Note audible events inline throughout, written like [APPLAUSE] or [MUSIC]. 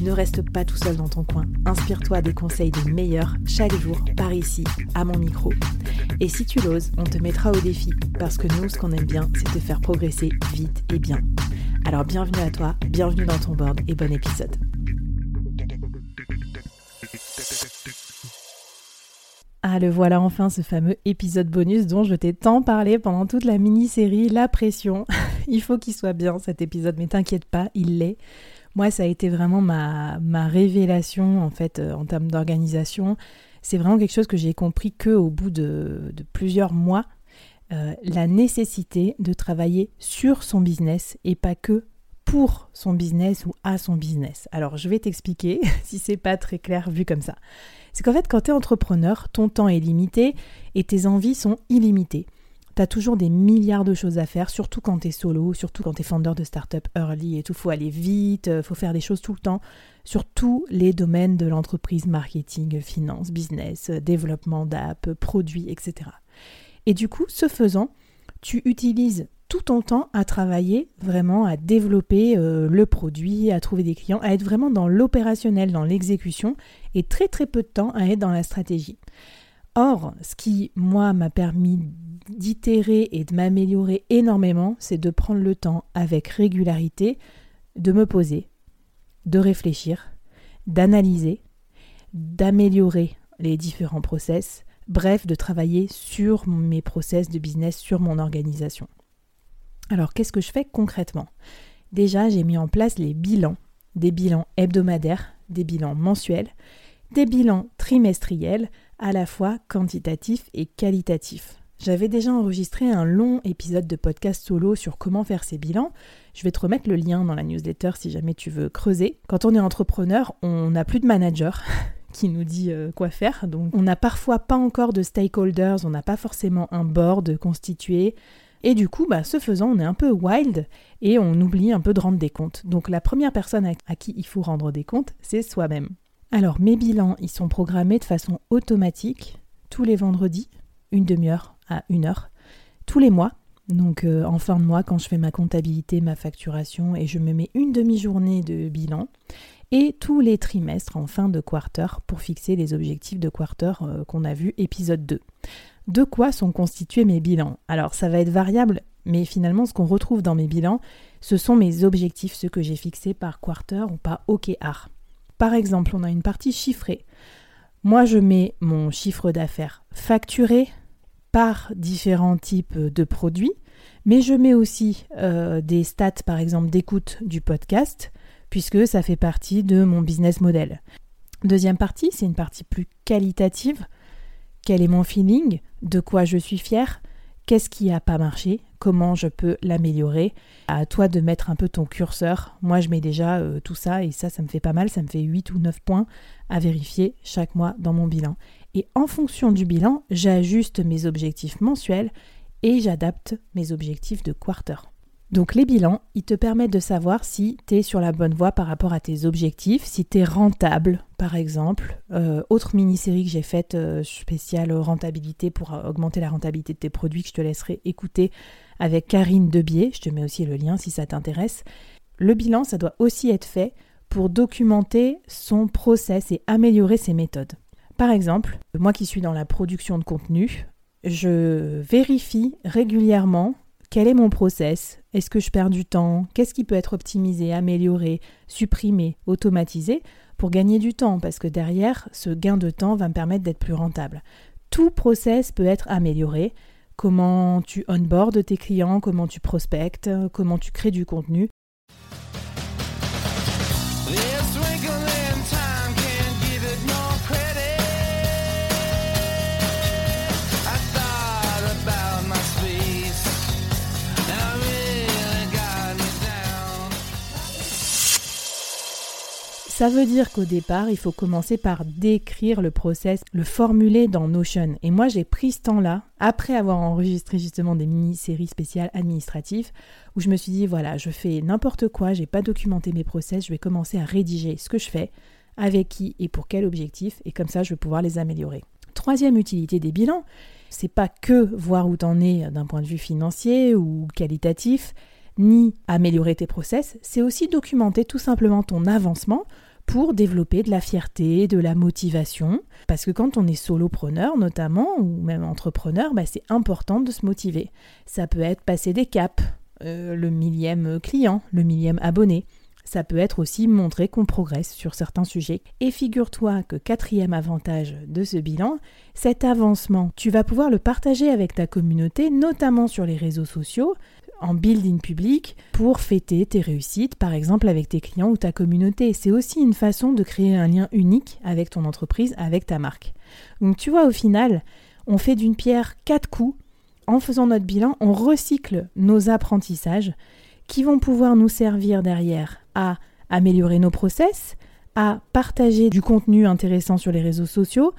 Ne reste pas tout seul dans ton coin. Inspire-toi des conseils des meilleurs chaque jour par ici, à mon micro. Et si tu l'oses, on te mettra au défi parce que nous, ce qu'on aime bien, c'est te faire progresser vite et bien. Alors bienvenue à toi, bienvenue dans ton board et bon épisode. Ah, le voilà enfin ce fameux épisode bonus dont je t'ai tant parlé pendant toute la mini-série, La Pression. [LAUGHS] il faut qu'il soit bien cet épisode, mais t'inquiète pas, il l'est. Moi, ça a été vraiment ma, ma révélation en fait euh, en termes d'organisation. C'est vraiment quelque chose que j'ai compris que au bout de, plusieurs mois. Euh, la nécessité de travailler sur son business et pas que pour son business ou à son business. Alors je vais t'expliquer [LAUGHS] si c'est pas très clair vu comme ça. C'est qu'en fait quand tu es entrepreneur, ton temps est limité et tes envies sont illimitées. T'as toujours des milliards de choses à faire, surtout quand t'es solo, surtout quand t'es founder de start-up early et tout. Faut aller vite, euh, faut faire des choses tout le temps, sur tous les domaines de l'entreprise, marketing, finance, business, euh, développement d'app, produits, etc. Et du coup, ce faisant, tu utilises tout ton temps à travailler vraiment, à développer euh, le produit, à trouver des clients, à être vraiment dans l'opérationnel, dans l'exécution, et très très peu de temps à être dans la stratégie. Or, ce qui, moi, m'a permis d'itérer et de m'améliorer énormément, c'est de prendre le temps avec régularité de me poser, de réfléchir, d'analyser, d'améliorer les différents process, bref, de travailler sur mes process de business, sur mon organisation. Alors, qu'est-ce que je fais concrètement? Déjà, j'ai mis en place les bilans, des bilans hebdomadaires, des bilans mensuels, des bilans trimestriels, à la fois quantitatifs et qualitatifs. J'avais déjà enregistré un long épisode de podcast solo sur comment faire ses bilans. Je vais te remettre le lien dans la newsletter si jamais tu veux creuser. Quand on est entrepreneur, on n'a plus de manager [LAUGHS] qui nous dit euh, quoi faire. Donc on n'a parfois pas encore de stakeholders, on n'a pas forcément un board constitué. Et du coup, bah, ce faisant, on est un peu wild et on oublie un peu de rendre des comptes. Donc la première personne à qui il faut rendre des comptes, c'est soi-même. Alors mes bilans, ils sont programmés de façon automatique tous les vendredis, une demi-heure à une heure tous les mois. Donc euh, en fin de mois, quand je fais ma comptabilité, ma facturation, et je me mets une demi-journée de bilan, et tous les trimestres en fin de quarter pour fixer les objectifs de quarter euh, qu'on a vu épisode 2. De quoi sont constitués mes bilans? Alors ça va être variable, mais finalement ce qu'on retrouve dans mes bilans, ce sont mes objectifs, ceux que j'ai fixés par quarter ou par OKR. Par exemple, on a une partie chiffrée. Moi, je mets mon chiffre d'affaires facturé par différents types de produits, mais je mets aussi euh, des stats, par exemple, d'écoute du podcast, puisque ça fait partie de mon business model. Deuxième partie, c'est une partie plus qualitative. Quel est mon feeling? De quoi je suis fière? Qu'est-ce qui n'a pas marché? Comment je peux l'améliorer À toi de mettre un peu ton curseur. Moi, je mets déjà euh, tout ça et ça, ça me fait pas mal. Ça me fait 8 ou 9 points à vérifier chaque mois dans mon bilan. Et en fonction du bilan, j'ajuste mes objectifs mensuels et j'adapte mes objectifs de quarter. Donc les bilans, ils te permettent de savoir si tu es sur la bonne voie par rapport à tes objectifs, si tu es rentable par exemple. Euh, autre mini-série que j'ai faite euh, spéciale rentabilité pour augmenter la rentabilité de tes produits que je te laisserai écouter avec Karine Debier, je te mets aussi le lien si ça t'intéresse. Le bilan, ça doit aussi être fait pour documenter son process et améliorer ses méthodes. Par exemple, moi qui suis dans la production de contenu, je vérifie régulièrement quel est mon process, est-ce que je perds du temps, qu'est-ce qui peut être optimisé, amélioré, supprimé, automatisé pour gagner du temps? Parce que derrière, ce gain de temps va me permettre d'être plus rentable. Tout process peut être amélioré, comment tu onboardes tes clients, comment tu prospectes, comment tu crées du contenu? Ça veut dire qu'au départ, il faut commencer par décrire le process, le formuler dans Notion. Et moi, j'ai pris ce temps-là, après avoir enregistré justement des mini-séries spéciales administratives, où je me suis dit, voilà, je fais n'importe quoi, j'ai pas documenté mes process, je vais commencer à rédiger ce que je fais, avec qui et pour quel objectif, et comme ça, je vais pouvoir les améliorer. Troisième utilité des bilans, c'est pas que voir où t'en es d'un point de vue financier ou qualitatif, ni améliorer tes process, c'est aussi documenter tout simplement ton avancement pour développer de la fierté, de la motivation. Parce que quand on est solopreneur notamment, ou même entrepreneur, bah, c'est important de se motiver. Ça peut être passer des caps, euh, le millième client, le millième abonné. Ça peut être aussi montrer qu'on progresse sur certains sujets. Et figure-toi que quatrième avantage de ce bilan, cet avancement, tu vas pouvoir le partager avec ta communauté, notamment sur les réseaux sociaux, en building public pour fêter tes réussites, par exemple avec tes clients ou ta communauté. C'est aussi une façon de créer un lien unique avec ton entreprise, avec ta marque. Donc tu vois, au final, on fait d'une pierre quatre coups. En faisant notre bilan, on recycle nos apprentissages qui vont pouvoir nous servir derrière à améliorer nos process, à partager du contenu intéressant sur les réseaux sociaux,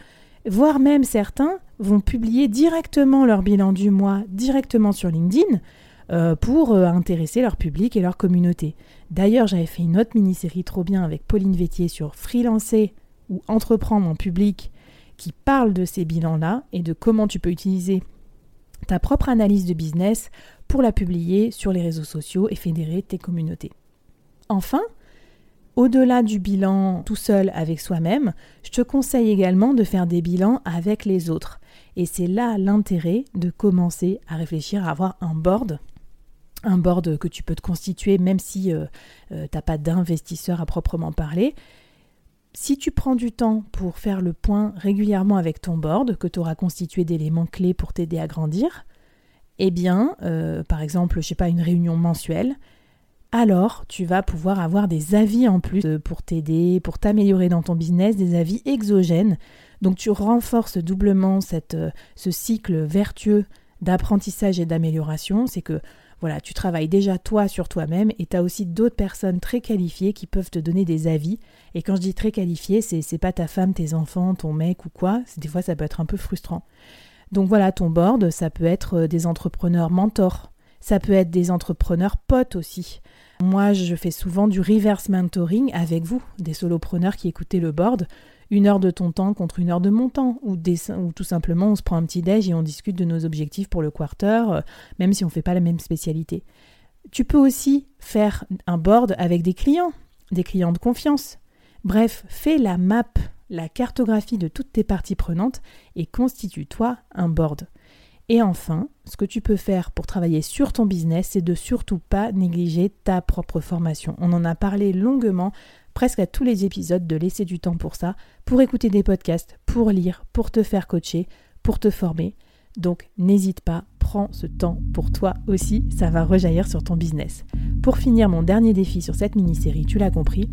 voire même certains vont publier directement leur bilan du mois directement sur LinkedIn euh, pour euh, intéresser leur public et leur communauté. D'ailleurs, j'avais fait une autre mini-série trop bien avec Pauline Vétier sur freelancer ou entreprendre en public qui parle de ces bilans-là et de comment tu peux utiliser ta propre analyse de business pour la publier sur les réseaux sociaux et fédérer tes communautés. Enfin, au-delà du bilan tout seul avec soi-même, je te conseille également de faire des bilans avec les autres. Et c'est là l'intérêt de commencer à réfléchir à avoir un board un board que tu peux te constituer même si euh, euh, tu n'as pas d'investisseur à proprement parler. Si tu prends du temps pour faire le point régulièrement avec ton board, que tu auras constitué d'éléments clés pour t'aider à grandir, eh bien, euh, par exemple, je sais pas, une réunion mensuelle, alors tu vas pouvoir avoir des avis en plus pour t'aider, pour t'améliorer dans ton business, des avis exogènes. Donc tu renforces doublement cette, ce cycle vertueux d'apprentissage et d'amélioration. C'est que voilà, tu travailles déjà toi sur toi-même et tu as aussi d'autres personnes très qualifiées qui peuvent te donner des avis. Et quand je dis très qualifiées, c'est, pas ta femme, tes enfants, ton mec ou quoi. Des fois, ça peut être un peu frustrant. Donc voilà, ton board, ça peut être euh, des entrepreneurs mentors. Ça peut être des entrepreneurs potes aussi. Moi, je fais souvent du reverse mentoring avec vous, des solopreneurs qui écoutez le board une heure de ton temps contre une heure de mon temps, ou, tout simplement on se prend un petit déj et on discute de nos objectifs pour le quarter, euh, même si on ne fait pas la même spécialité. Tu peux aussi faire un board avec des clients, des clients de confiance. Bref, fais la map, la cartographie de toutes tes parties prenantes et constitue-toi un board. Et enfin, ce que tu peux faire pour travailler sur ton business, c'est de surtout pas négliger ta propre formation. On en a parlé longuement presque à tous les épisodes de laisser du temps pour ça, pour écouter des podcasts, pour lire, pour te faire coacher, pour te former. Donc n'hésite pas, prends ce temps pour toi aussi, ça va rejaillir sur ton business. Pour finir mon dernier défi sur cette mini-série, tu l'as compris,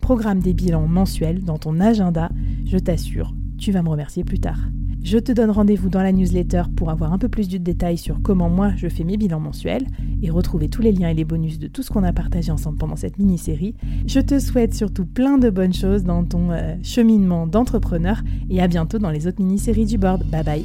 programme des bilans mensuels dans ton agenda, je t'assure, tu vas me remercier plus tard. Je te donne rendez-vous dans la newsletter pour avoir un peu plus de détails sur comment moi je fais mes bilans mensuels et retrouver tous les liens et les bonus de tout ce qu'on a partagé ensemble pendant cette mini-série. Je te souhaite surtout plein de bonnes choses dans ton euh, cheminement d'entrepreneur et à bientôt dans les autres mini-séries du board. Bye bye